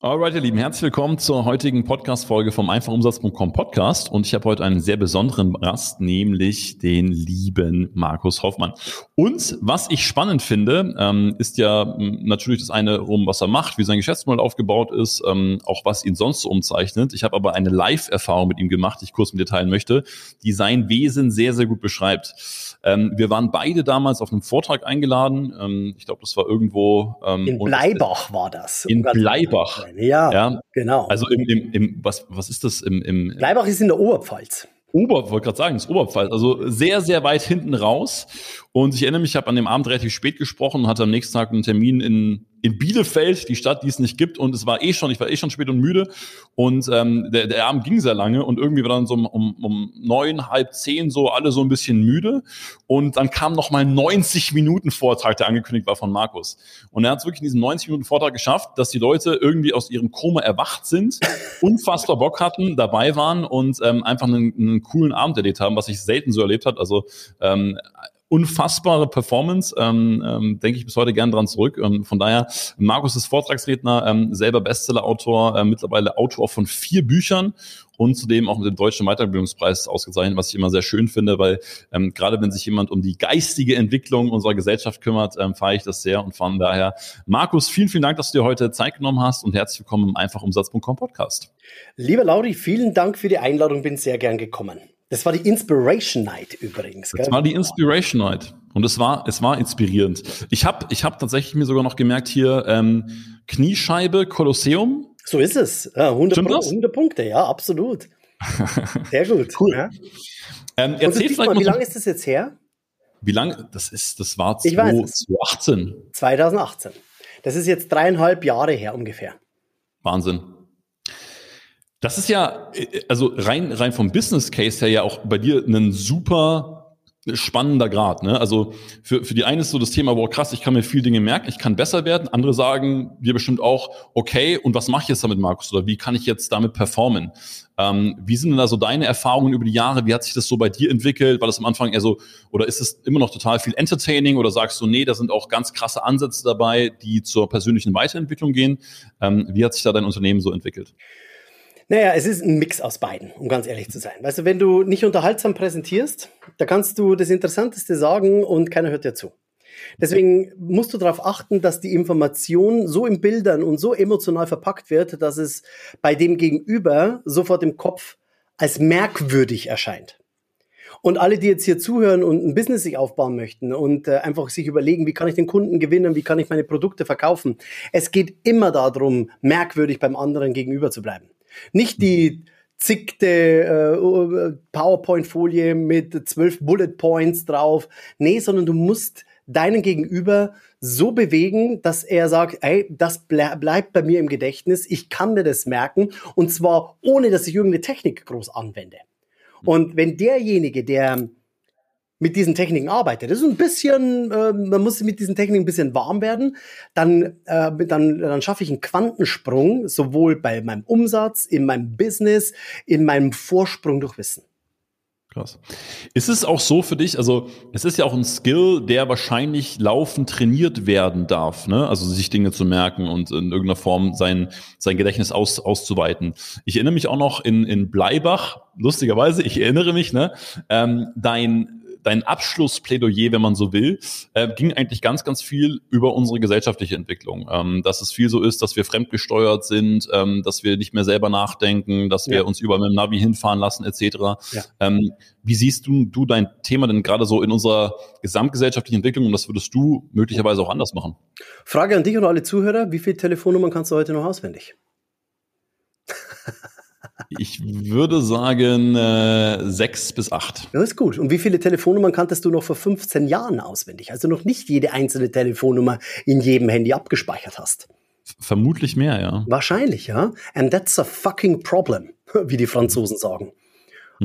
Alright, ihr Lieben, herzlich willkommen zur heutigen Podcast-Folge vom Einfachumsatz.com Podcast. Und ich habe heute einen sehr besonderen Gast, nämlich den lieben Markus Hoffmann. Und was ich spannend finde, ähm, ist ja hm, natürlich das eine rum, was er macht, wie sein Geschäftsmodell aufgebaut ist, ähm, auch was ihn sonst so umzeichnet. Ich habe aber eine Live-Erfahrung mit ihm gemacht, die ich kurz mit dir teilen möchte, die sein Wesen sehr, sehr gut beschreibt. Ähm, wir waren beide damals auf einem Vortrag eingeladen. Ich glaube, das war irgendwo. In Bleibach war das. In Bleibach. Ja, ja, genau. Also im, im, im was, was ist das im, im Bleibach ist in der Oberpfalz. Ober, wollte gerade sagen, das Oberpfalz, also sehr, sehr weit hinten raus. Und ich erinnere mich, ich habe an dem Abend relativ spät gesprochen und hatte am nächsten Tag einen Termin in in Bielefeld, die Stadt, die es nicht gibt. Und es war eh schon, ich war eh schon spät und müde. Und ähm, der, der Abend ging sehr lange und irgendwie war dann so um, um neun, halb zehn so alle so ein bisschen müde. Und dann kam noch mal 90 Minuten Vortrag, der angekündigt war von Markus. Und er hat es wirklich in diesen 90 Minuten Vortrag geschafft, dass die Leute irgendwie aus ihrem Koma erwacht sind, unfassbar Bock hatten, dabei waren und ähm, einfach einen, einen coolen Abend erlebt haben, was ich selten so erlebt hat. Also ähm, unfassbare Performance, ähm, ähm, denke ich bis heute gern dran zurück. Ähm, von daher, Markus ist Vortragsredner, ähm, selber Bestseller-Autor, äh, mittlerweile Autor von vier Büchern und zudem auch mit dem Deutschen Weiterbildungspreis ausgezeichnet, was ich immer sehr schön finde, weil ähm, gerade wenn sich jemand um die geistige Entwicklung unserer Gesellschaft kümmert, ähm, fahre ich das sehr und von daher, Markus, vielen, vielen Dank, dass du dir heute Zeit genommen hast und herzlich willkommen im Einfachumsatz.com Podcast. Lieber Lauri, vielen Dank für die Einladung, bin sehr gern gekommen. Das war die Inspiration Night übrigens. Gell? Das war die Inspiration Night. Und es war, es war inspirierend. Ich habe ich hab tatsächlich mir sogar noch gemerkt hier, ähm, Kniescheibe, Kolosseum. So ist es. Ja, 100, 100 Punkte, ja, absolut. Sehr gut. cool. Ja. Ähm, erzähl mal, wie lange ist das jetzt her? Wie lange? Das ist, das war 2018. 2018. Das ist jetzt dreieinhalb Jahre her ungefähr. Wahnsinn. Das ist ja, äh, also rein, rein vom Business Case her ja auch bei dir ein super spannender Grad. Ne? Also für, für die einen ist so das Thema, wow, krass, ich kann mir viel Dinge merken, ich kann besser werden. Andere sagen wir bestimmt auch, okay, und was mache ich jetzt damit, Markus? Oder wie kann ich jetzt damit performen? Ähm, wie sind denn da so deine Erfahrungen über die Jahre? Wie hat sich das so bei dir entwickelt? War das am Anfang eher so, oder ist es immer noch total viel Entertaining? Oder sagst du, nee, da sind auch ganz krasse Ansätze dabei, die zur persönlichen Weiterentwicklung gehen? Ähm, wie hat sich da dein Unternehmen so entwickelt? Naja, es ist ein Mix aus beiden, um ganz ehrlich zu sein. Weißt du, wenn du nicht unterhaltsam präsentierst, da kannst du das Interessanteste sagen und keiner hört dir zu. Deswegen musst du darauf achten, dass die Information so in Bildern und so emotional verpackt wird, dass es bei dem Gegenüber sofort im Kopf als merkwürdig erscheint. Und alle, die jetzt hier zuhören und ein Business sich aufbauen möchten und äh, einfach sich überlegen, wie kann ich den Kunden gewinnen, wie kann ich meine Produkte verkaufen. Es geht immer darum, merkwürdig beim anderen gegenüber zu bleiben. Nicht die zickte äh, PowerPoint-Folie mit zwölf Bullet Points drauf. Nee, sondern du musst deinen Gegenüber so bewegen, dass er sagt, ey, das ble bleibt bei mir im Gedächtnis, ich kann mir das merken und zwar ohne, dass ich irgendeine Technik groß anwende. Und wenn derjenige, der mit diesen Techniken arbeitet. Das ist ein bisschen, äh, man muss mit diesen Techniken ein bisschen warm werden. Dann, äh, dann, dann schaffe ich einen Quantensprung, sowohl bei meinem Umsatz, in meinem Business, in meinem Vorsprung durch Wissen. Krass. Ist es auch so für dich, also es ist ja auch ein Skill, der wahrscheinlich laufend trainiert werden darf, ne? Also sich Dinge zu merken und in irgendeiner Form sein, sein Gedächtnis aus, auszuweiten. Ich erinnere mich auch noch in, in Bleibach, lustigerweise, ich erinnere mich, ne? Ähm, dein dein Abschlussplädoyer, wenn man so will, äh, ging eigentlich ganz, ganz viel über unsere gesellschaftliche Entwicklung. Ähm, dass es viel so ist, dass wir fremdgesteuert sind, ähm, dass wir nicht mehr selber nachdenken, dass wir ja. uns über mit dem Navi hinfahren lassen, etc. Ja. Ähm, wie siehst du, du dein Thema denn gerade so in unserer gesamtgesellschaftlichen Entwicklung und das würdest du möglicherweise auch anders machen? Frage an dich und alle Zuhörer, wie viele Telefonnummern kannst du heute noch auswendig? Ich würde sagen äh, sechs bis acht. Das ist gut. Und wie viele Telefonnummern kanntest du noch vor 15 Jahren auswendig? Also noch nicht jede einzelne Telefonnummer in jedem Handy abgespeichert hast. Vermutlich mehr, ja. Wahrscheinlich, ja. And that's a fucking problem, wie die Franzosen sagen.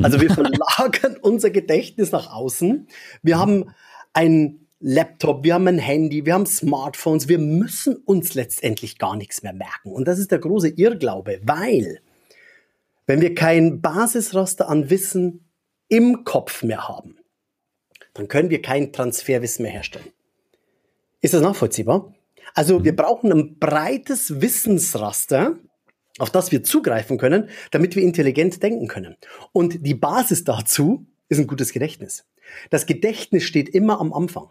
Also wir verlagern unser Gedächtnis nach außen. Wir haben ein Laptop, wir haben ein Handy, wir haben Smartphones. Wir müssen uns letztendlich gar nichts mehr merken. Und das ist der große Irrglaube, weil wenn wir kein Basisraster an Wissen im Kopf mehr haben, dann können wir kein Transferwissen mehr herstellen. Ist das nachvollziehbar? Also wir brauchen ein breites Wissensraster, auf das wir zugreifen können, damit wir intelligent denken können. Und die Basis dazu ist ein gutes Gedächtnis. Das Gedächtnis steht immer am Anfang.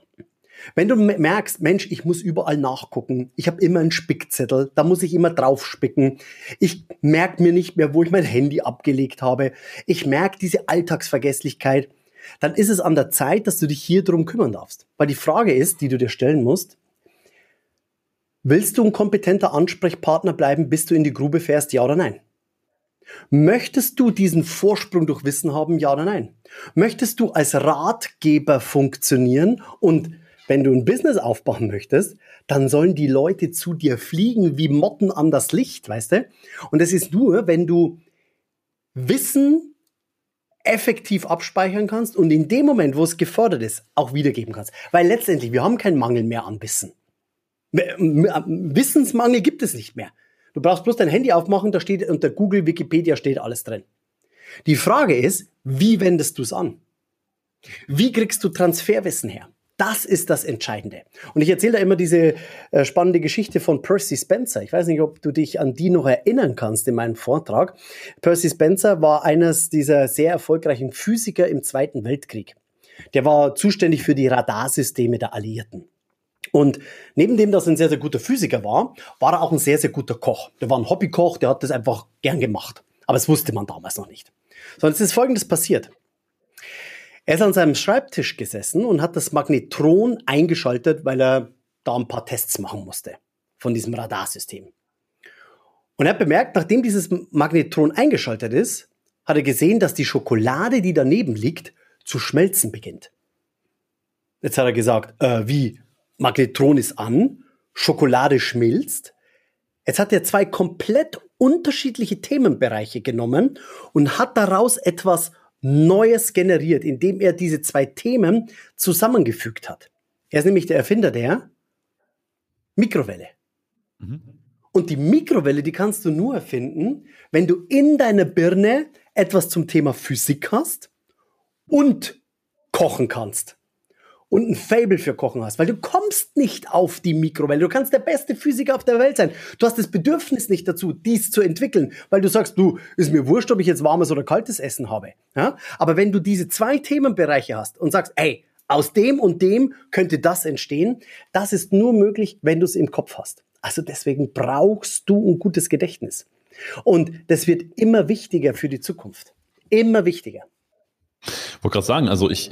Wenn du merkst, Mensch, ich muss überall nachgucken, ich habe immer einen Spickzettel, da muss ich immer drauf spicken, ich merke mir nicht mehr, wo ich mein Handy abgelegt habe, ich merke diese Alltagsvergesslichkeit, dann ist es an der Zeit, dass du dich hier drum kümmern darfst. Weil die Frage ist, die du dir stellen musst, willst du ein kompetenter Ansprechpartner bleiben, bis du in die Grube fährst, ja oder nein? Möchtest du diesen Vorsprung durch Wissen haben, ja oder nein? Möchtest du als Ratgeber funktionieren und wenn du ein Business aufbauen möchtest, dann sollen die Leute zu dir fliegen wie Motten an das Licht, weißt du? Und das ist nur, wenn du Wissen effektiv abspeichern kannst und in dem Moment, wo es gefordert ist, auch wiedergeben kannst. Weil letztendlich, wir haben keinen Mangel mehr an Wissen. Wissensmangel gibt es nicht mehr. Du brauchst bloß dein Handy aufmachen, da steht unter Google, Wikipedia steht alles drin. Die Frage ist, wie wendest du es an? Wie kriegst du Transferwissen her? Das ist das Entscheidende. Und ich erzähle da immer diese äh, spannende Geschichte von Percy Spencer. Ich weiß nicht, ob du dich an die noch erinnern kannst in meinem Vortrag. Percy Spencer war eines dieser sehr erfolgreichen Physiker im Zweiten Weltkrieg. Der war zuständig für die Radarsysteme der Alliierten. Und neben dem, dass er ein sehr, sehr guter Physiker war, war er auch ein sehr, sehr guter Koch. Der war ein Hobbykoch, der hat das einfach gern gemacht. Aber das wusste man damals noch nicht. Sondern es ist Folgendes passiert. Er ist an seinem Schreibtisch gesessen und hat das Magnetron eingeschaltet, weil er da ein paar Tests machen musste von diesem Radarsystem. Und er hat bemerkt, nachdem dieses Magnetron eingeschaltet ist, hat er gesehen, dass die Schokolade, die daneben liegt, zu schmelzen beginnt. Jetzt hat er gesagt, äh, wie? Magnetron ist an, Schokolade schmilzt. Jetzt hat er zwei komplett unterschiedliche Themenbereiche genommen und hat daraus etwas Neues generiert, indem er diese zwei Themen zusammengefügt hat. Er ist nämlich der Erfinder der Mikrowelle. Mhm. Und die Mikrowelle, die kannst du nur erfinden, wenn du in deiner Birne etwas zum Thema Physik hast und kochen kannst und ein Fable für Kochen hast, weil du kommst nicht auf die Mikrowelle. Du kannst der beste Physiker auf der Welt sein. Du hast das Bedürfnis nicht dazu, dies zu entwickeln, weil du sagst, du, ist mir wurscht, ob ich jetzt warmes oder kaltes Essen habe. Ja? Aber wenn du diese zwei Themenbereiche hast und sagst, ey, aus dem und dem könnte das entstehen, das ist nur möglich, wenn du es im Kopf hast. Also deswegen brauchst du ein gutes Gedächtnis. Und das wird immer wichtiger für die Zukunft. Immer wichtiger. Wollte gerade sagen, also ich,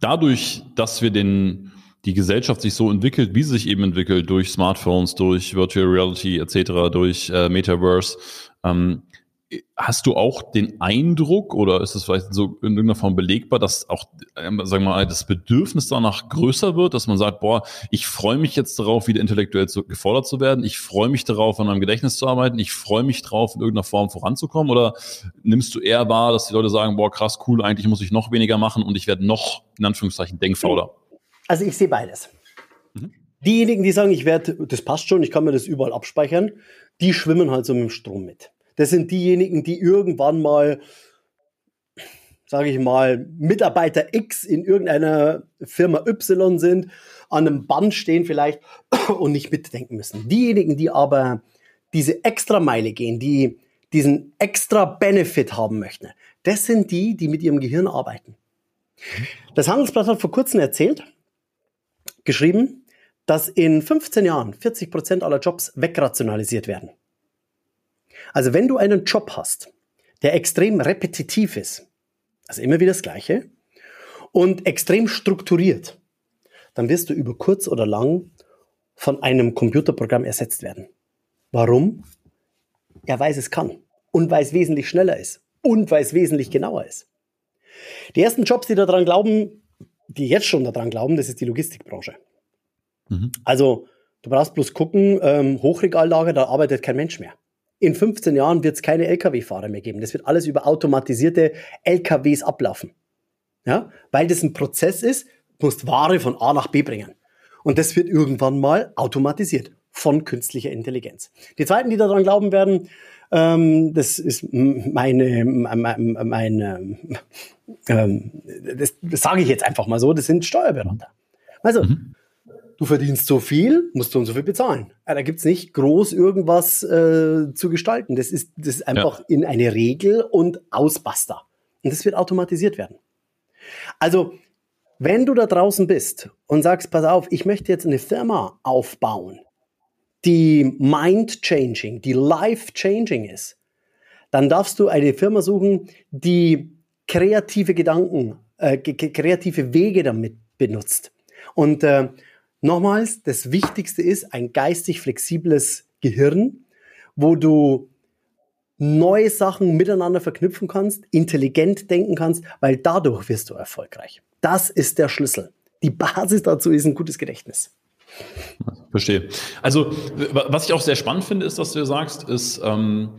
dadurch, dass wir den, die Gesellschaft sich so entwickelt, wie sie sich eben entwickelt, durch Smartphones, durch Virtual Reality etc., durch äh, Metaverse, ähm, Hast du auch den Eindruck oder ist es vielleicht so in irgendeiner Form belegbar, dass auch, ähm, sagen wir mal, das Bedürfnis danach größer wird, dass man sagt, boah, ich freue mich jetzt darauf, wieder intellektuell zu, gefordert zu werden, ich freue mich darauf, an meinem Gedächtnis zu arbeiten, ich freue mich darauf, in irgendeiner Form voranzukommen oder nimmst du eher wahr, dass die Leute sagen, boah, krass, cool, eigentlich muss ich noch weniger machen und ich werde noch, in Anführungszeichen, denkfauler? Also ich sehe beides. Mhm. Diejenigen, die sagen, ich werde, das passt schon, ich kann mir das überall abspeichern, die schwimmen halt so mit dem Strom mit. Das sind diejenigen, die irgendwann mal, sage ich mal, Mitarbeiter X in irgendeiner Firma Y sind, an einem Band stehen vielleicht und nicht mitdenken müssen. Diejenigen, die aber diese extra Meile gehen, die diesen extra Benefit haben möchten, das sind die, die mit ihrem Gehirn arbeiten. Das Handelsblatt hat vor kurzem erzählt, geschrieben, dass in 15 Jahren 40 Prozent aller Jobs wegrationalisiert werden. Also wenn du einen Job hast, der extrem repetitiv ist, also immer wieder das Gleiche, und extrem strukturiert, dann wirst du über kurz oder lang von einem Computerprogramm ersetzt werden. Warum? Er weiß, es kann und weil es wesentlich schneller ist und weil es wesentlich genauer ist. Die ersten Jobs, die daran glauben, die jetzt schon daran glauben, das ist die Logistikbranche. Mhm. Also du brauchst bloß gucken, ähm, Hochregallager, da arbeitet kein Mensch mehr in 15 Jahren wird es keine Lkw-Fahrer mehr geben. Das wird alles über automatisierte Lkws ablaufen. Ja? Weil das ein Prozess ist, du musst Ware von A nach B bringen. Und das wird irgendwann mal automatisiert von künstlicher Intelligenz. Die zweiten, die daran glauben werden, ähm, das ist meine, meine, meine ähm, das, sage ich jetzt einfach mal so, das sind Steuerberater. Also, mhm. Du verdienst so viel, musst du und so viel bezahlen. Ja, da gibt's nicht groß irgendwas äh, zu gestalten. Das ist, das ist einfach ja. in eine Regel und Ausbuster. Und das wird automatisiert werden. Also, wenn du da draußen bist und sagst, pass auf, ich möchte jetzt eine Firma aufbauen, die mind-changing, die life-changing ist, dann darfst du eine Firma suchen, die kreative Gedanken, äh, kreative Wege damit benutzt. Und äh, nochmals, das Wichtigste ist ein geistig flexibles Gehirn, wo du neue Sachen miteinander verknüpfen kannst, intelligent denken kannst, weil dadurch wirst du erfolgreich. Das ist der Schlüssel. Die Basis dazu ist ein gutes Gedächtnis. Verstehe. Also, was ich auch sehr spannend finde, ist, was du sagst, ist, ähm,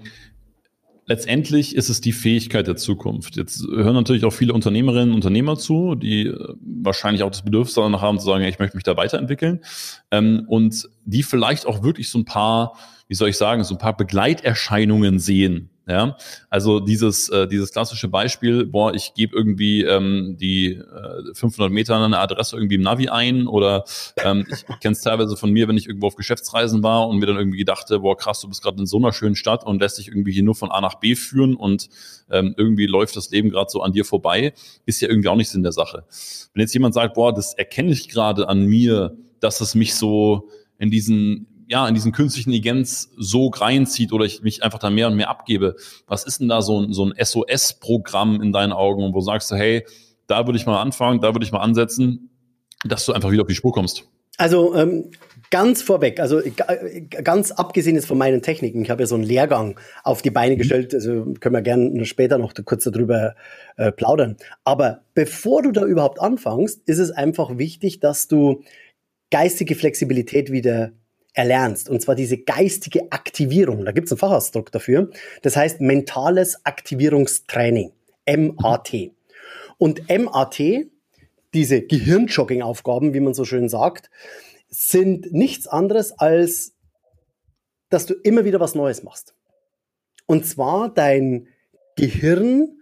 letztendlich ist es die Fähigkeit der Zukunft. Jetzt hören natürlich auch viele Unternehmerinnen und Unternehmer zu, die äh, wahrscheinlich auch das Bedürfnis danach haben zu sagen, ich möchte mich da weiterentwickeln ähm, und die vielleicht auch wirklich so ein paar, wie soll ich sagen, so ein paar Begleiterscheinungen sehen ja, also dieses äh, dieses klassische Beispiel, boah, ich gebe irgendwie ähm, die äh, 500 Meter an eine Adresse irgendwie im Navi ein oder ähm, ich kenne es teilweise von mir, wenn ich irgendwo auf Geschäftsreisen war und mir dann irgendwie dachte, boah, krass, du bist gerade in so einer schönen Stadt und lässt dich irgendwie hier nur von A nach B führen und ähm, irgendwie läuft das Leben gerade so an dir vorbei, ist ja irgendwie auch nicht Sinn der Sache. Wenn jetzt jemand sagt, boah, das erkenne ich gerade an mir, dass es mich so in diesen ja, in diesen künstlichen Intelligenz so reinzieht oder ich mich einfach da mehr und mehr abgebe. Was ist denn da so ein, so ein SOS-Programm in deinen Augen, wo sagst du, hey, da würde ich mal anfangen, da würde ich mal ansetzen, dass du einfach wieder auf die Spur kommst? Also ähm, ganz vorweg, also ganz abgesehen jetzt von meinen Techniken, ich habe ja so einen Lehrgang auf die Beine mhm. gestellt, also können wir gerne später noch kurz darüber äh, plaudern. Aber bevor du da überhaupt anfängst, ist es einfach wichtig, dass du geistige Flexibilität wieder erlernst. Und zwar diese geistige Aktivierung. Da gibt es einen Fachausdruck dafür. Das heißt mentales Aktivierungstraining. MAT. Und MAT, diese Gehirnjogging-Aufgaben, wie man so schön sagt, sind nichts anderes als, dass du immer wieder was Neues machst. Und zwar dein Gehirn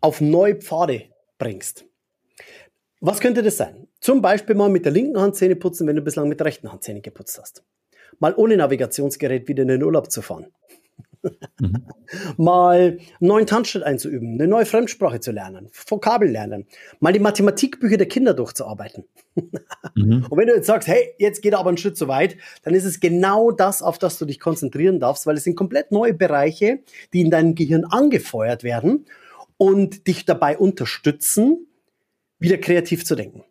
auf neue Pfade bringst. Was könnte das sein? Zum Beispiel mal mit der linken Hand Zähne putzen, wenn du bislang mit der rechten Hand Zähne geputzt hast mal ohne Navigationsgerät wieder in den Urlaub zu fahren. Mhm. mal einen neuen Tanzschritt einzuüben, eine neue Fremdsprache zu lernen, Vokabel lernen, mal die Mathematikbücher der Kinder durchzuarbeiten. mhm. Und wenn du jetzt sagst, hey, jetzt geht er aber einen Schritt zu weit, dann ist es genau das, auf das du dich konzentrieren darfst, weil es sind komplett neue Bereiche, die in deinem Gehirn angefeuert werden und dich dabei unterstützen, wieder kreativ zu denken.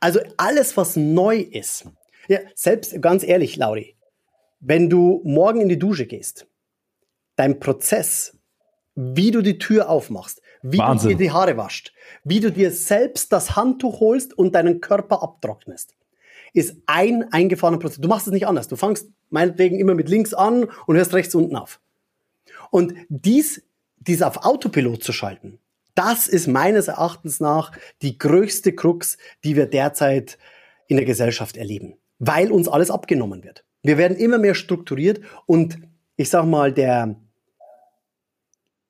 Also alles, was neu ist, ja, selbst ganz ehrlich, Lauri, wenn du morgen in die Dusche gehst, dein Prozess, wie du die Tür aufmachst, wie Wahnsinn. du dir die Haare waschst, wie du dir selbst das Handtuch holst und deinen Körper abtrocknest, ist ein eingefahrener Prozess. Du machst es nicht anders. Du fangst meinetwegen immer mit links an und hörst rechts unten auf. Und dies, dies auf Autopilot zu schalten, das ist meines Erachtens nach die größte Krux, die wir derzeit in der Gesellschaft erleben weil uns alles abgenommen wird. Wir werden immer mehr strukturiert und ich sag mal, der,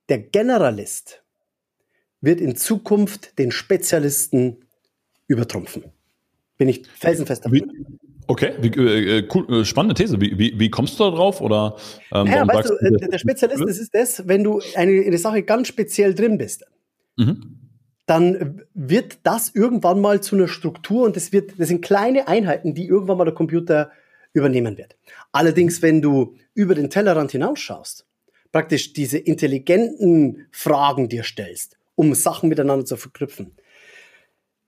der Generalist wird in Zukunft den Spezialisten übertrumpfen. Bin ich felsenfest davon. Okay, wie, äh, äh, cool, äh, spannende These. Wie, wie, wie kommst du da drauf? Oder, ähm, ja, weißt du, du, der Spezialist das ist das, wenn du eine, eine Sache ganz speziell drin bist. Mhm dann wird das irgendwann mal zu einer Struktur und das wird, das sind kleine Einheiten, die irgendwann mal der Computer übernehmen wird. Allerdings, wenn du über den Tellerrand hinausschaust, praktisch diese intelligenten Fragen dir stellst, um Sachen miteinander zu verknüpfen,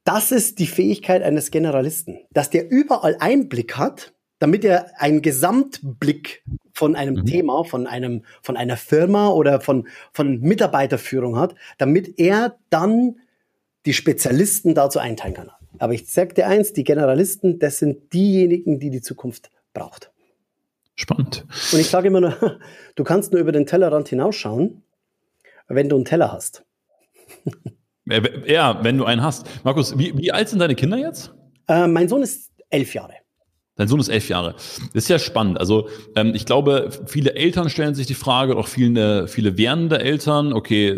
das ist die Fähigkeit eines Generalisten, dass der überall Einblick hat, damit er einen Gesamtblick von einem mhm. Thema, von einem, von einer Firma oder von, von Mitarbeiterführung hat, damit er dann die Spezialisten dazu einteilen kann. Aber ich sage dir eins, die Generalisten, das sind diejenigen, die die Zukunft braucht. Spannend. Und ich sage immer nur, du kannst nur über den Tellerrand hinausschauen, wenn du einen Teller hast. Ja, wenn du einen hast. Markus, wie, wie alt sind deine Kinder jetzt? Äh, mein Sohn ist elf Jahre. Dein Sohn ist elf Jahre. Das ist ja spannend. Also ähm, ich glaube, viele Eltern stellen sich die Frage, auch viele, viele werdende Eltern, okay,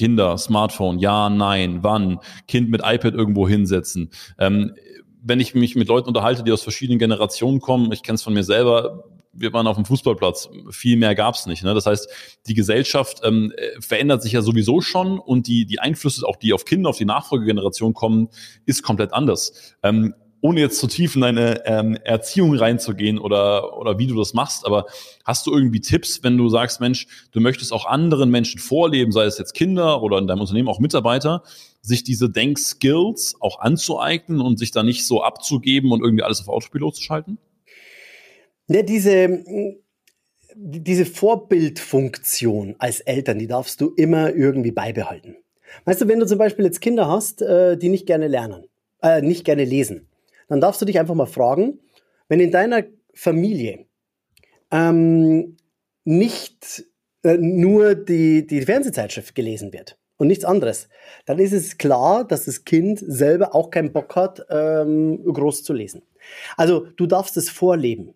Kinder, Smartphone, ja, nein, wann, Kind mit iPad irgendwo hinsetzen. Ähm, wenn ich mich mit Leuten unterhalte, die aus verschiedenen Generationen kommen, ich kenne es von mir selber, wir waren auf dem Fußballplatz, viel mehr gab's nicht. Ne? Das heißt, die Gesellschaft ähm, verändert sich ja sowieso schon und die, die Einflüsse, auch die auf Kinder, auf die Nachfolgegeneration kommen, ist komplett anders. Ähm, ohne jetzt zu tief in deine ähm, Erziehung reinzugehen oder, oder wie du das machst, aber hast du irgendwie Tipps, wenn du sagst, Mensch, du möchtest auch anderen Menschen vorleben, sei es jetzt Kinder oder in deinem Unternehmen auch Mitarbeiter, sich diese Denkskills auch anzueignen und sich da nicht so abzugeben und irgendwie alles auf Autopilot zu schalten? Ja, diese, diese Vorbildfunktion als Eltern, die darfst du immer irgendwie beibehalten. Weißt du, wenn du zum Beispiel jetzt Kinder hast, äh, die nicht gerne lernen, äh, nicht gerne lesen, dann darfst du dich einfach mal fragen, wenn in deiner Familie ähm, nicht äh, nur die, die Fernsehzeitschrift gelesen wird und nichts anderes, dann ist es klar, dass das Kind selber auch keinen Bock hat, ähm, groß zu lesen. Also du darfst es vorleben.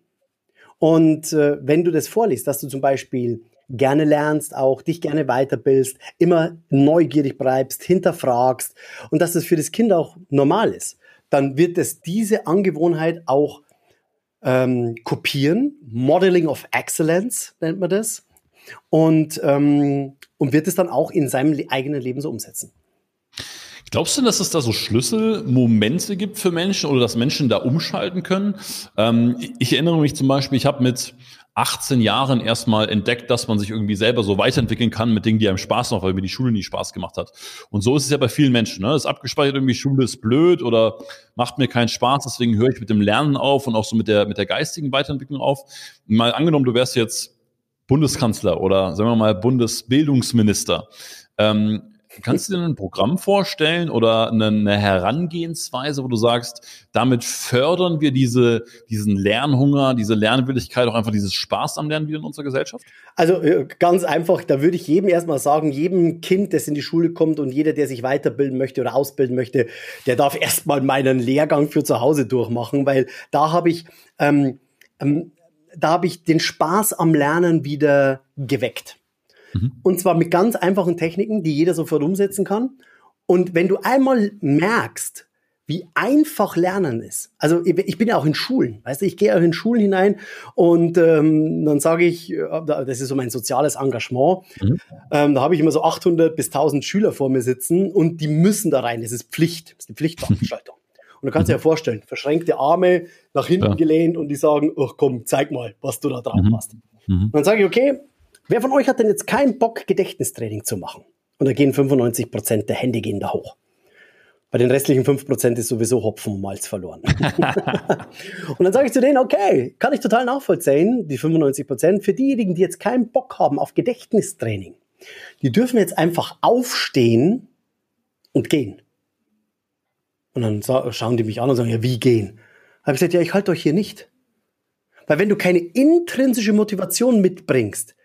Und äh, wenn du das vorliest, dass du zum Beispiel gerne lernst, auch dich gerne weiterbildest, immer neugierig bleibst, hinterfragst und dass es für das Kind auch normal ist, dann wird es diese Angewohnheit auch ähm, kopieren. Modeling of Excellence nennt man das. Und, ähm, und wird es dann auch in seinem eigenen Leben so umsetzen. Glaubst du, dass es da so Schlüsselmomente gibt für Menschen oder dass Menschen da umschalten können? Ähm, ich erinnere mich zum Beispiel, ich habe mit 18 Jahren erstmal entdeckt, dass man sich irgendwie selber so weiterentwickeln kann mit Dingen, die einem Spaß machen, weil mir die Schule nie Spaß gemacht hat. Und so ist es ja bei vielen Menschen. Ne? Ist abgespeichert, irgendwie Schule ist blöd oder macht mir keinen Spaß, deswegen höre ich mit dem Lernen auf und auch so mit der, mit der geistigen Weiterentwicklung auf. Mal angenommen, du wärst jetzt Bundeskanzler oder sagen wir mal Bundesbildungsminister. Ähm, Kannst du dir ein Programm vorstellen oder eine, Herangehensweise, wo du sagst, damit fördern wir diese, diesen Lernhunger, diese Lernwilligkeit, auch einfach dieses Spaß am Lernen wieder in unserer Gesellschaft? Also äh, ganz einfach, da würde ich jedem erstmal sagen, jedem Kind, das in die Schule kommt und jeder, der sich weiterbilden möchte oder ausbilden möchte, der darf erstmal meinen Lehrgang für zu Hause durchmachen, weil da habe ich, ähm, ähm, da habe ich den Spaß am Lernen wieder geweckt. Mhm. Und zwar mit ganz einfachen Techniken, die jeder sofort umsetzen kann. Und wenn du einmal merkst, wie einfach Lernen ist. Also ich bin ja auch in Schulen, weißt du, ich gehe auch in Schulen hinein und ähm, dann sage ich, äh, das ist so mein soziales Engagement, mhm. ähm, da habe ich immer so 800 bis 1000 Schüler vor mir sitzen und die müssen da rein, das ist Pflicht, das ist eine Pflichtveranstaltung. Und du kannst dir ja vorstellen, verschränkte Arme nach hinten ja. gelehnt und die sagen, ach komm, zeig mal, was du da drauf mhm. hast. Mhm. Und dann sage ich, okay, Wer von euch hat denn jetzt keinen Bock, Gedächtnistraining zu machen? Und da gehen 95 Prozent der Hände gehen da hoch. Bei den restlichen 5 Prozent ist sowieso Hopfen und Malz verloren. und dann sage ich zu denen, okay, kann ich total nachvollziehen, die 95 Prozent. Für diejenigen, die jetzt keinen Bock haben auf Gedächtnistraining, die dürfen jetzt einfach aufstehen und gehen. Und dann schauen die mich an und sagen, ja, wie gehen? Da habe ich gesagt, ja, ich halte euch hier nicht. Weil wenn du keine intrinsische Motivation mitbringst,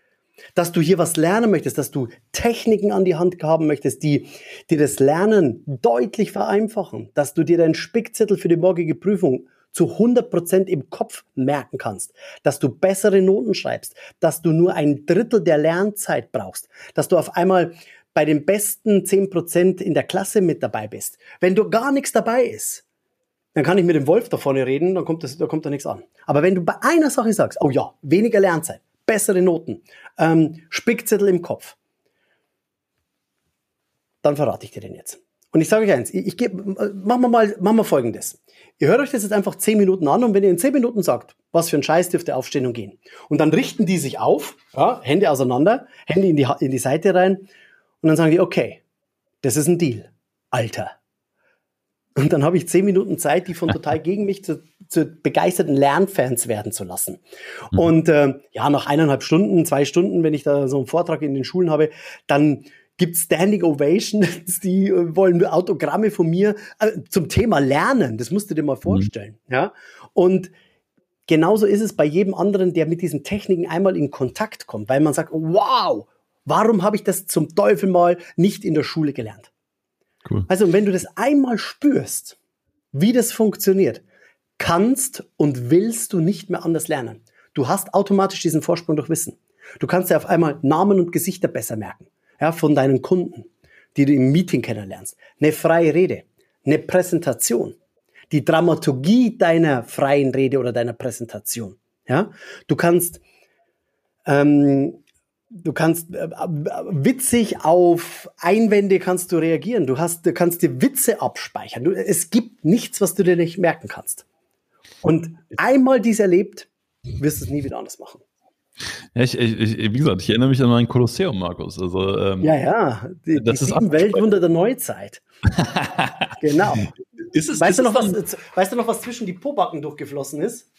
dass du hier was lernen möchtest, dass du Techniken an die Hand haben möchtest, die dir das Lernen deutlich vereinfachen, dass du dir deinen Spickzettel für die morgige Prüfung zu 100 Prozent im Kopf merken kannst, dass du bessere Noten schreibst, dass du nur ein Drittel der Lernzeit brauchst, dass du auf einmal bei den besten 10% in der Klasse mit dabei bist. Wenn du gar nichts dabei ist, dann kann ich mit dem Wolf da vorne reden, dann kommt, das, da kommt da nichts an. Aber wenn du bei einer Sache sagst, oh ja, weniger Lernzeit, bessere Noten, ähm, Spickzettel im Kopf, dann verrate ich dir den jetzt. Und ich sage euch eins, ich, ich gebe, machen wir mal, machen wir folgendes. Ihr hört euch das jetzt einfach zehn Minuten an und wenn ihr in zehn Minuten sagt, was für ein Scheiß dürft ihr aufstehen und gehen. Und dann richten die sich auf, ja, Hände auseinander, Hände in die, in die Seite rein und dann sagen die, okay, das ist ein Deal. Alter. Und dann habe ich zehn Minuten Zeit, die von total gegen mich zu, zu begeisterten Lernfans werden zu lassen. Mhm. Und äh, ja, nach eineinhalb Stunden, zwei Stunden, wenn ich da so einen Vortrag in den Schulen habe, dann gibt Standing Ovations, die äh, wollen Autogramme von mir äh, zum Thema Lernen. Das musst du dir mal mhm. vorstellen. Mhm. Ja? Und genauso ist es bei jedem anderen, der mit diesen Techniken einmal in Kontakt kommt, weil man sagt, wow, warum habe ich das zum Teufel mal nicht in der Schule gelernt? Cool. Also, wenn du das einmal spürst, wie das funktioniert, kannst und willst du nicht mehr anders lernen. Du hast automatisch diesen Vorsprung durch Wissen. Du kannst dir auf einmal Namen und Gesichter besser merken, ja, von deinen Kunden, die du im Meeting kennenlernst. Eine freie Rede, eine Präsentation. die Dramaturgie deiner freien Rede oder deiner Präsentation. Ja, du kannst ähm, du kannst äh, witzig auf Einwände kannst du reagieren. Du hast, du kannst dir Witze abspeichern. Du, es gibt nichts, was du dir nicht merken kannst. Und einmal dies erlebt, wirst du es nie wieder anders machen. Ja, ich, ich, wie gesagt, ich erinnere mich an mein Kolosseum, Markus. Also, ähm, ja, ja, die, das die sieben Weltwunder der Neuzeit. genau. Ist es, weißt, ist du noch, was, weißt du noch, was zwischen die Pobacken durchgeflossen ist?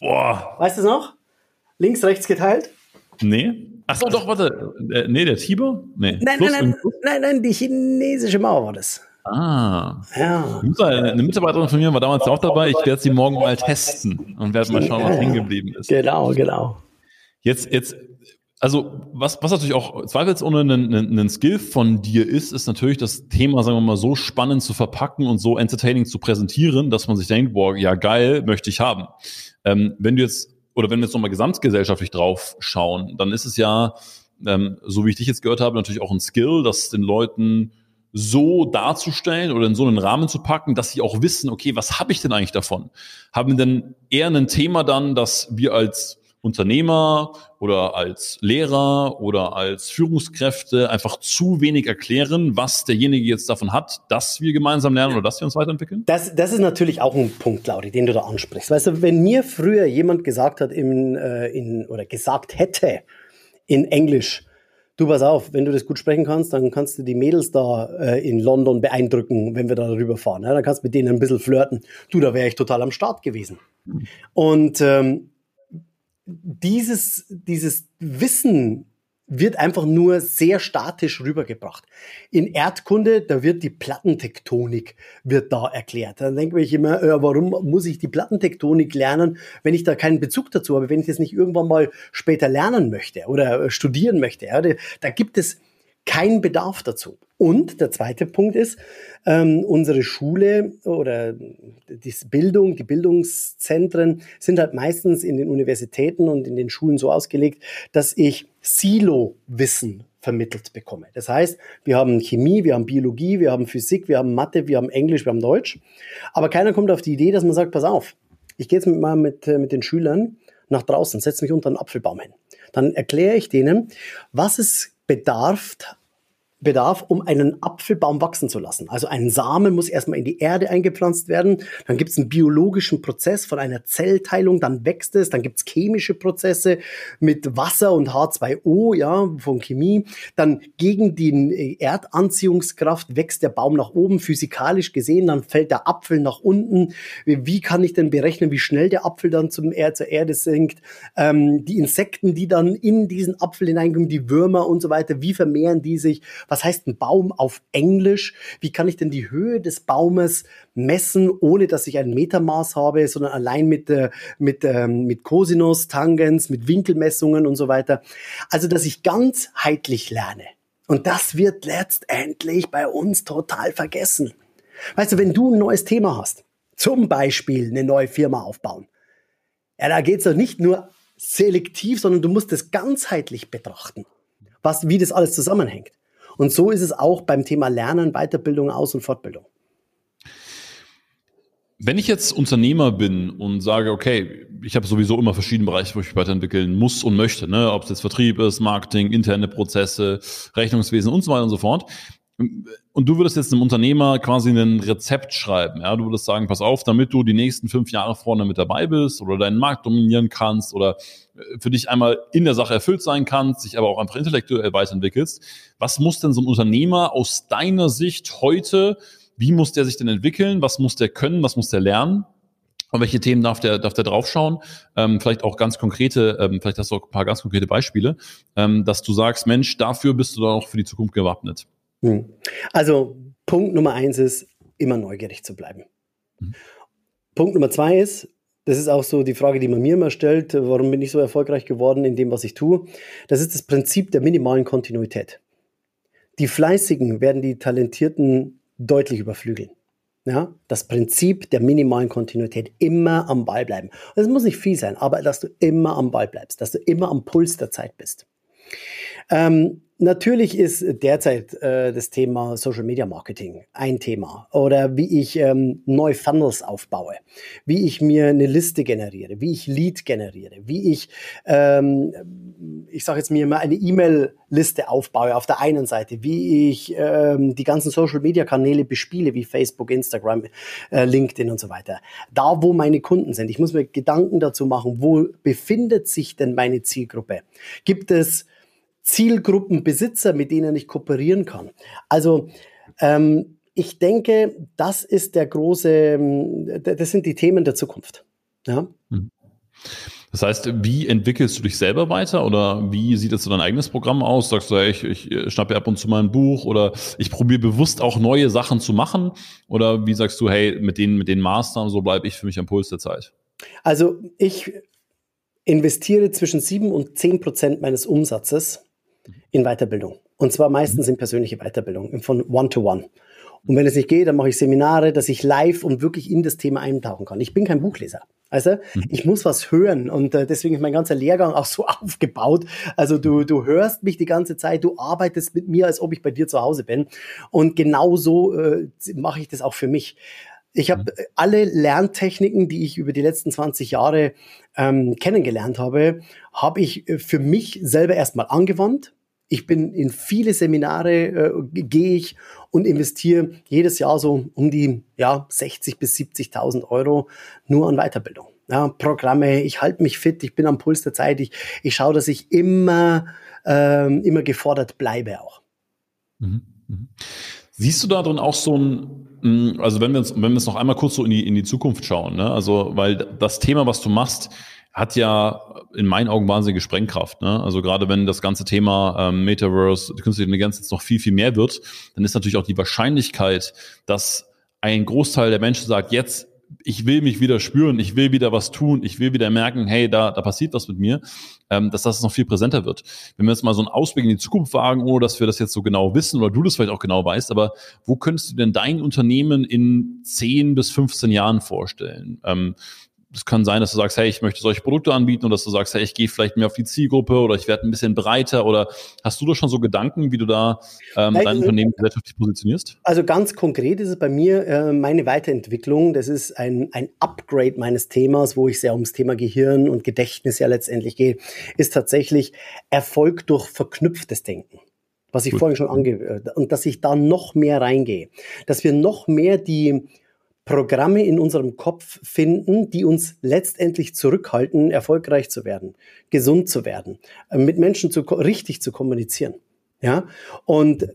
Boah. Weißt du noch? Links, rechts geteilt? Nee. Achso, doch, warte. Äh, nee, der Tiber? Nee. Nein, nein, nein, nein, nein, die chinesische Mauer war das. Ah. Ja. Eine Mitarbeiterin von mir war damals auch dabei. Ich werde sie morgen mal testen und werde mal schauen, was hängen geblieben ist. Genau, genau. Jetzt, jetzt, also was, was natürlich auch zweifelsohne ein, ein, ein Skill von dir ist, ist natürlich das Thema, sagen wir mal, so spannend zu verpacken und so entertaining zu präsentieren, dass man sich denkt, boah, ja geil, möchte ich haben. Ähm, wenn du jetzt, oder wenn wir jetzt nochmal gesamtgesellschaftlich drauf schauen, dann ist es ja, ähm, so wie ich dich jetzt gehört habe, natürlich auch ein Skill, dass den Leuten so darzustellen oder in so einen Rahmen zu packen, dass sie auch wissen, okay, was habe ich denn eigentlich davon? Haben denn eher ein Thema dann, dass wir als Unternehmer oder als Lehrer oder als Führungskräfte einfach zu wenig erklären, was derjenige jetzt davon hat, dass wir gemeinsam lernen oder dass wir uns weiterentwickeln? Das, das ist natürlich auch ein Punkt, Claudi, den du da ansprichst. Weißt du, wenn mir früher jemand gesagt hat in, äh, in oder gesagt hätte in Englisch, du pass auf, wenn du das gut sprechen kannst, dann kannst du die Mädels da äh, in London beeindrucken, wenn wir da rüberfahren. Ja? Dann kannst du mit denen ein bisschen flirten. Du, da wäre ich total am Start gewesen. Und ähm, dieses, dieses Wissen wird einfach nur sehr statisch rübergebracht. In Erdkunde, da wird die Plattentektonik wird da erklärt. Dann denke ich immer, äh, warum muss ich die Plattentektonik lernen, wenn ich da keinen Bezug dazu habe, wenn ich das nicht irgendwann mal später lernen möchte oder studieren möchte. Ja, da gibt es keinen Bedarf dazu. Und der zweite Punkt ist, ähm, unsere Schule oder die Bildung, die Bildungszentren sind halt meistens in den Universitäten und in den Schulen so ausgelegt, dass ich Silo-Wissen vermittelt bekomme. Das heißt, wir haben Chemie, wir haben Biologie, wir haben Physik, wir haben Mathe, wir haben Englisch, wir haben Deutsch. Aber keiner kommt auf die Idee, dass man sagt, pass auf, ich gehe jetzt mal mit, äh, mit den Schülern nach draußen, setze mich unter einen Apfelbaum hin. Dann erkläre ich denen, was es bedarf bedarf, um einen Apfelbaum wachsen zu lassen. Also ein Samen muss erstmal in die Erde eingepflanzt werden, dann gibt es einen biologischen Prozess von einer Zellteilung, dann wächst es, dann gibt es chemische Prozesse mit Wasser und H2O, ja, von Chemie. Dann gegen die Erdanziehungskraft wächst der Baum nach oben, physikalisch gesehen, dann fällt der Apfel nach unten. Wie kann ich denn berechnen, wie schnell der Apfel dann zum er zur Erde sinkt? Ähm, die Insekten, die dann in diesen Apfel hineinkommen, die Würmer und so weiter, wie vermehren die sich? Was heißt ein Baum auf Englisch? Wie kann ich denn die Höhe des Baumes messen, ohne dass ich ein Metermaß habe, sondern allein mit, äh, mit, äh, mit Cosinus, Tangens, mit Winkelmessungen und so weiter? Also, dass ich ganzheitlich lerne. Und das wird letztendlich bei uns total vergessen. Weißt du, wenn du ein neues Thema hast, zum Beispiel eine neue Firma aufbauen, ja, da geht es doch nicht nur selektiv, sondern du musst es ganzheitlich betrachten, was, wie das alles zusammenhängt. Und so ist es auch beim Thema Lernen, Weiterbildung, Aus- und Fortbildung. Wenn ich jetzt Unternehmer bin und sage, okay, ich habe sowieso immer verschiedene Bereiche, wo ich mich weiterentwickeln muss und möchte, ne? ob es jetzt Vertrieb ist, Marketing, interne Prozesse, Rechnungswesen und so weiter und so fort. Und du würdest jetzt einem Unternehmer quasi ein Rezept schreiben. Ja? Du würdest sagen, pass auf, damit du die nächsten fünf Jahre vorne mit dabei bist oder deinen Markt dominieren kannst oder für dich einmal in der Sache erfüllt sein kannst, dich aber auch einfach intellektuell weiterentwickelst. Was muss denn so ein Unternehmer aus deiner Sicht heute, wie muss der sich denn entwickeln? Was muss der können? Was muss der lernen? Und welche Themen darf der, darf der draufschauen? Ähm, vielleicht auch ganz konkrete, ähm, vielleicht hast du auch ein paar ganz konkrete Beispiele, ähm, dass du sagst, Mensch, dafür bist du dann auch für die Zukunft gewappnet. Hm. Also Punkt Nummer eins ist, immer neugierig zu bleiben. Mhm. Punkt Nummer zwei ist, das ist auch so die Frage, die man mir immer stellt, warum bin ich so erfolgreich geworden in dem, was ich tue. Das ist das Prinzip der minimalen Kontinuität. Die Fleißigen werden die Talentierten deutlich überflügeln. Ja, das Prinzip der minimalen Kontinuität, immer am Ball bleiben. Es muss nicht viel sein, aber dass du immer am Ball bleibst, dass du immer am Puls der Zeit bist. Ähm, Natürlich ist derzeit äh, das Thema Social Media Marketing ein Thema oder wie ich ähm, neue Funnels aufbaue, wie ich mir eine Liste generiere, wie ich Lead generiere, wie ich, ähm, ich sage jetzt mir mal eine E-Mail-Liste aufbaue auf der einen Seite, wie ich ähm, die ganzen Social Media Kanäle bespiele, wie Facebook, Instagram, äh, LinkedIn und so weiter. Da, wo meine Kunden sind. Ich muss mir Gedanken dazu machen, wo befindet sich denn meine Zielgruppe? Gibt es Zielgruppenbesitzer, mit denen ich kooperieren kann. Also ähm, ich denke, das ist der große, ähm, das sind die Themen der Zukunft. Ja. Hm. Das heißt, wie entwickelst du dich selber weiter oder wie sieht jetzt so dein eigenes Programm aus? Sagst du, ich, ich schnappe ab und zu mal ein Buch oder ich probiere bewusst auch neue Sachen zu machen? Oder wie sagst du, hey, mit den, mit den Mastern, so bleibe ich für mich am Puls der Zeit? Also ich investiere zwischen sieben und zehn Prozent meines Umsatzes in Weiterbildung. Und zwar meistens in persönliche Weiterbildung, von One-to-One. -One. Und wenn es nicht geht, dann mache ich Seminare, dass ich live und wirklich in das Thema eintauchen kann. Ich bin kein Buchleser. Also ich muss was hören und äh, deswegen ist mein ganzer Lehrgang auch so aufgebaut. Also du, du hörst mich die ganze Zeit, du arbeitest mit mir, als ob ich bei dir zu Hause bin. Und genauso äh, mache ich das auch für mich. Ich habe mhm. alle Lerntechniken, die ich über die letzten 20 Jahre ähm, kennengelernt habe, habe ich äh, für mich selber erstmal angewandt ich bin in viele Seminare, äh, gehe ich und investiere jedes Jahr so um die ja, 60 bis 70.000 Euro nur an Weiterbildung. Ja, Programme, ich halte mich fit, ich bin am Puls der Zeit, ich, ich schaue, dass ich immer, ähm, immer gefordert bleibe auch. Mhm. Mhm. Siehst du da drin auch so ein, also wenn wir uns, wenn wir uns noch einmal kurz so in die, in die Zukunft schauen, ne? also weil das Thema, was du machst, hat ja in meinen Augen wahnsinnige Sprengkraft. Ne? Also gerade wenn das ganze Thema ähm, Metaverse, künstliche Intelligenz jetzt noch viel, viel mehr wird, dann ist natürlich auch die Wahrscheinlichkeit, dass ein Großteil der Menschen sagt, jetzt ich will mich wieder spüren, ich will wieder was tun, ich will wieder merken, hey, da, da passiert was mit mir, ähm, dass das noch viel präsenter wird. Wenn wir jetzt mal so einen Ausblick in die Zukunft wagen, ohne dass wir das jetzt so genau wissen oder du das vielleicht auch genau weißt, aber wo könntest du denn dein Unternehmen in 10 bis 15 Jahren vorstellen? Ähm, es kann sein, dass du sagst, hey, ich möchte solche Produkte anbieten oder dass du sagst, hey, ich gehe vielleicht mehr auf die Zielgruppe oder ich werde ein bisschen breiter oder hast du da schon so Gedanken, wie du da ähm, dein Unternehmen gesellschaftlich positionierst? Also ganz konkret ist es bei mir äh, meine Weiterentwicklung. Das ist ein, ein Upgrade meines Themas, wo ich sehr ums Thema Gehirn und Gedächtnis ja letztendlich gehe, ist tatsächlich Erfolg durch verknüpftes Denken was ich Gut. vorhin schon ange und dass ich da noch mehr reingehe, dass wir noch mehr die Programme in unserem Kopf finden, die uns letztendlich zurückhalten, erfolgreich zu werden, gesund zu werden, äh, mit Menschen zu, richtig zu kommunizieren. Ja, und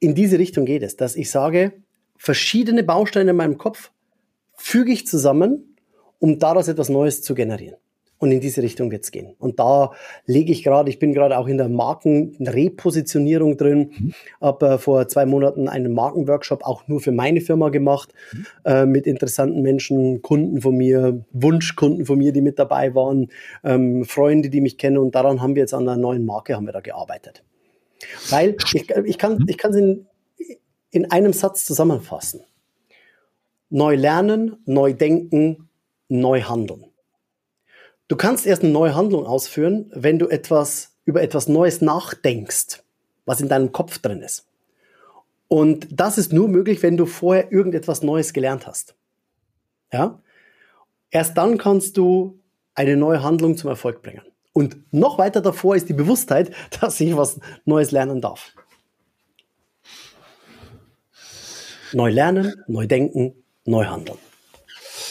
in diese Richtung geht es, dass ich sage, verschiedene Bausteine in meinem Kopf füge ich zusammen, um daraus etwas Neues zu generieren. Und in diese Richtung wird es gehen. Und da lege ich gerade, ich bin gerade auch in der Markenrepositionierung drin, mhm. habe äh, vor zwei Monaten einen Markenworkshop auch nur für meine Firma gemacht, mhm. äh, mit interessanten Menschen, Kunden von mir, Wunschkunden von mir, die mit dabei waren, ähm, Freunde, die mich kennen. Und daran haben wir jetzt an einer neuen Marke haben wir da gearbeitet. Weil ich, ich kann mhm. ich kann es in, in einem Satz zusammenfassen. Neu lernen, neu denken, neu handeln. Du kannst erst eine neue Handlung ausführen, wenn du etwas über etwas Neues nachdenkst, was in deinem Kopf drin ist. Und das ist nur möglich, wenn du vorher irgendetwas Neues gelernt hast. Ja? Erst dann kannst du eine neue Handlung zum Erfolg bringen. Und noch weiter davor ist die Bewusstheit, dass ich was Neues lernen darf. Neu lernen, neu denken, neu handeln.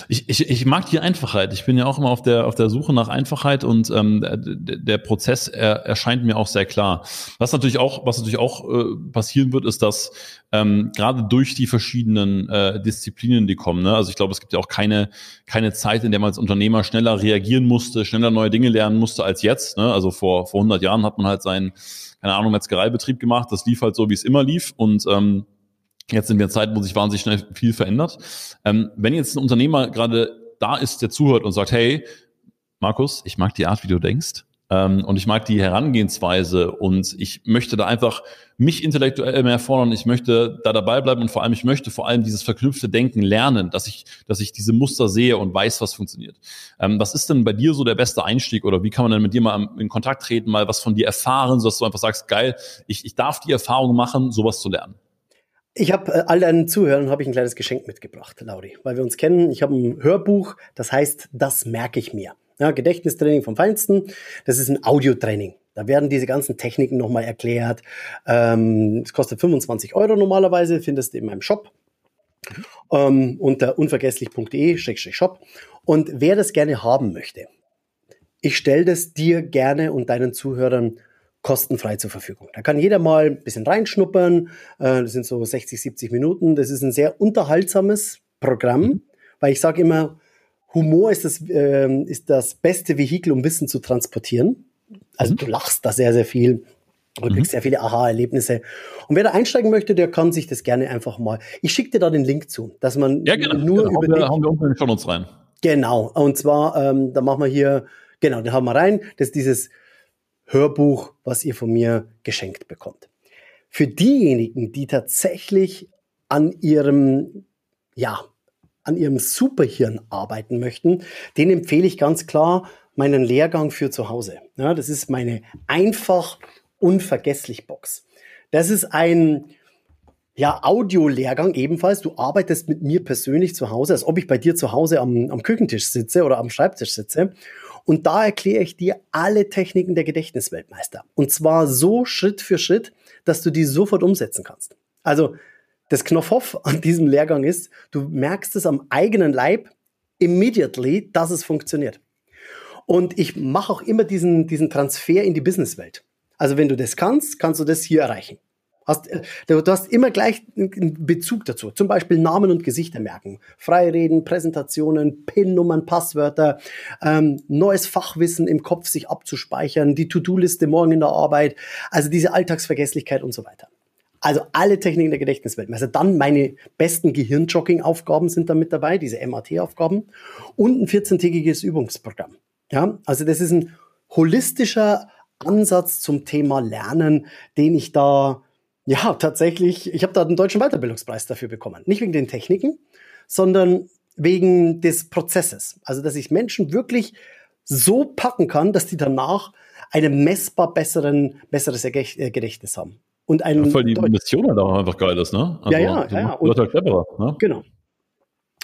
Ich, ich, ich mag die Einfachheit. Ich bin ja auch immer auf der, auf der Suche nach Einfachheit und ähm, der, der Prozess er, erscheint mir auch sehr klar. Was natürlich auch, was natürlich auch äh, passieren wird, ist, dass ähm, gerade durch die verschiedenen äh, Disziplinen, die kommen, ne? also ich glaube, es gibt ja auch keine, keine Zeit, in der man als Unternehmer schneller reagieren musste, schneller neue Dinge lernen musste als jetzt. Ne? Also vor, vor 100 Jahren hat man halt seinen, keine Ahnung, Metzgereibetrieb gemacht. Das lief halt so, wie es immer lief und ähm, Jetzt sind wir in Zeiten, wo sich wahnsinnig schnell viel verändert. Ähm, wenn jetzt ein Unternehmer gerade da ist, der zuhört und sagt, hey, Markus, ich mag die Art, wie du denkst. Ähm, und ich mag die Herangehensweise und ich möchte da einfach mich intellektuell mehr fordern. Ich möchte da dabei bleiben und vor allem, ich möchte vor allem dieses verknüpfte Denken lernen, dass ich, dass ich diese Muster sehe und weiß, was funktioniert. Ähm, was ist denn bei dir so der beste Einstieg oder wie kann man denn mit dir mal in Kontakt treten, mal was von dir erfahren, sodass du einfach sagst, geil, ich, ich darf die Erfahrung machen, sowas zu lernen? Ich habe äh, all deinen Zuhörern habe ich ein kleines Geschenk mitgebracht, Lauri, weil wir uns kennen. Ich habe ein Hörbuch, das heißt, das merke ich mir. Ja, Gedächtnistraining vom Feinsten. Das ist ein Audiotraining. Da werden diese ganzen Techniken nochmal erklärt. Ähm, es kostet 25 Euro normalerweise, findest du in meinem Shop ähm, unter unvergesslich.de-shop. Und wer das gerne haben möchte, ich stelle das dir gerne und deinen Zuhörern kostenfrei zur Verfügung. Da kann jeder mal ein bisschen reinschnuppern. Äh, das sind so 60, 70 Minuten. Das ist ein sehr unterhaltsames Programm, mhm. weil ich sage immer, Humor ist das, äh, ist das beste Vehikel, um Wissen zu transportieren. Also mhm. du lachst da sehr, sehr viel. Du mhm. kriegst sehr viele Aha-Erlebnisse. Und wer da einsteigen möchte, der kann sich das gerne einfach mal. Ich schicke dir da den Link zu, dass man ja, genau. nur genau. über. Haben wir, haben wir unten rein. Genau. Und zwar, ähm, da machen wir hier, genau, den haben wir rein. Das ist dieses Hörbuch, was ihr von mir geschenkt bekommt. Für diejenigen, die tatsächlich an ihrem, ja, an ihrem Superhirn arbeiten möchten, den empfehle ich ganz klar meinen Lehrgang für zu Hause. Ja, das ist meine einfach unvergesslich Box. Das ist ein ja, Audiolehrgang ebenfalls. Du arbeitest mit mir persönlich zu Hause, als ob ich bei dir zu Hause am, am Küchentisch sitze oder am Schreibtisch sitze. Und da erkläre ich dir alle Techniken der Gedächtnisweltmeister. Und zwar so Schritt für Schritt, dass du die sofort umsetzen kannst. Also das Knopfhoff an diesem Lehrgang ist, du merkst es am eigenen Leib immediately, dass es funktioniert. Und ich mache auch immer diesen, diesen Transfer in die Businesswelt. Also wenn du das kannst, kannst du das hier erreichen. Hast, äh, du hast immer gleich einen Bezug dazu. Zum Beispiel Namen und Gesichter merken. Freireden, Präsentationen, PIN-Nummern, Passwörter, ähm, neues Fachwissen im Kopf sich abzuspeichern, die To-Do-Liste morgen in der Arbeit, also diese Alltagsvergesslichkeit und so weiter. Also alle Techniken der Gedächtnisweltmeister. Dann meine besten Gehirnjogging-Aufgaben sind da mit dabei, diese MAT-Aufgaben und ein 14-tägiges Übungsprogramm. Ja, also das ist ein holistischer Ansatz zum Thema Lernen, den ich da ja, tatsächlich, ich habe da den deutschen Weiterbildungspreis dafür bekommen. Nicht wegen den Techniken, sondern wegen des Prozesses. Also, dass ich Menschen wirklich so packen kann, dass die danach ein messbar besseren, besseres äh, Gedächtnis haben. Und ein ja, voll die Mission halt auch einfach geil ist, ne? Also, ja, ja, ja. ja. Und, halt cleverer, ne? Genau.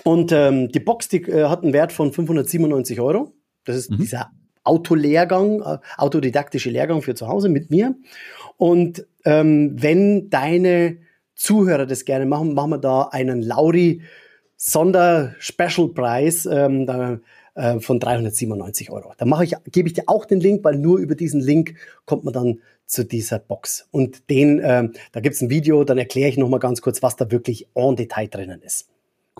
Und ähm, die Box, die äh, hat einen Wert von 597 Euro. Das ist mhm. dieser Autolehrgang, äh, autodidaktische Lehrgang für zu Hause mit mir. Und ähm, wenn deine Zuhörer das gerne machen, machen wir da einen Lauri Sonder-Special-Preis ähm, da, äh, von 397 Euro. Da ich, gebe ich dir auch den Link, weil nur über diesen Link kommt man dann zu dieser Box. Und den, ähm, da gibt es ein Video, dann erkläre ich nochmal ganz kurz, was da wirklich en Detail drinnen ist.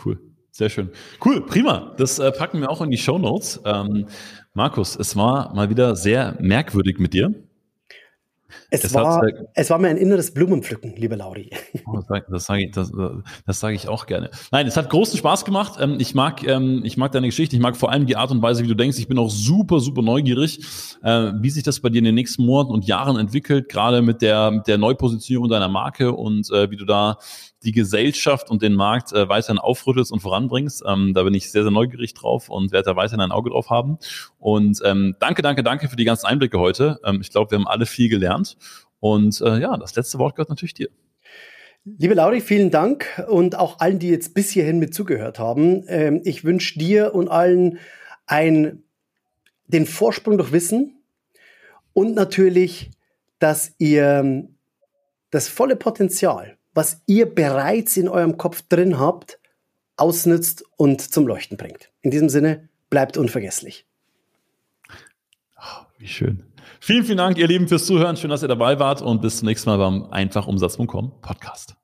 Cool. Sehr schön. Cool, prima. Das äh, packen wir auch in die Show Notes. Ähm, Markus, es war mal wieder sehr merkwürdig mit dir. Es, es war, hat, es war mir ein inneres Blumenpflücken, liebe Lauri. Oh, das sage ich, das, das sage ich auch gerne. Nein, es hat großen Spaß gemacht. Ähm, ich mag, ähm, ich mag deine Geschichte. Ich mag vor allem die Art und Weise, wie du denkst. Ich bin auch super, super neugierig, äh, wie sich das bei dir in den nächsten Monaten und Jahren entwickelt, gerade mit der, mit der Neupositionierung deiner Marke und äh, wie du da die Gesellschaft und den Markt äh, weiterhin aufrüttelst und voranbringst. Ähm, da bin ich sehr, sehr neugierig drauf und werde da weiterhin ein Auge drauf haben. Und ähm, danke, danke, danke für die ganzen Einblicke heute. Ähm, ich glaube, wir haben alle viel gelernt. Und äh, ja, das letzte Wort gehört natürlich dir. Liebe Lauri, vielen Dank und auch allen, die jetzt bis hierhin mit zugehört haben. Ähm, ich wünsche dir und allen ein, den Vorsprung durch Wissen und natürlich, dass ihr das volle Potenzial was ihr bereits in eurem Kopf drin habt, ausnützt und zum Leuchten bringt. In diesem Sinne, bleibt unvergesslich. Oh, wie schön. Vielen, vielen Dank, ihr Lieben, fürs Zuhören. Schön, dass ihr dabei wart und bis zum nächsten Mal beim Einfachumsatz.com Podcast.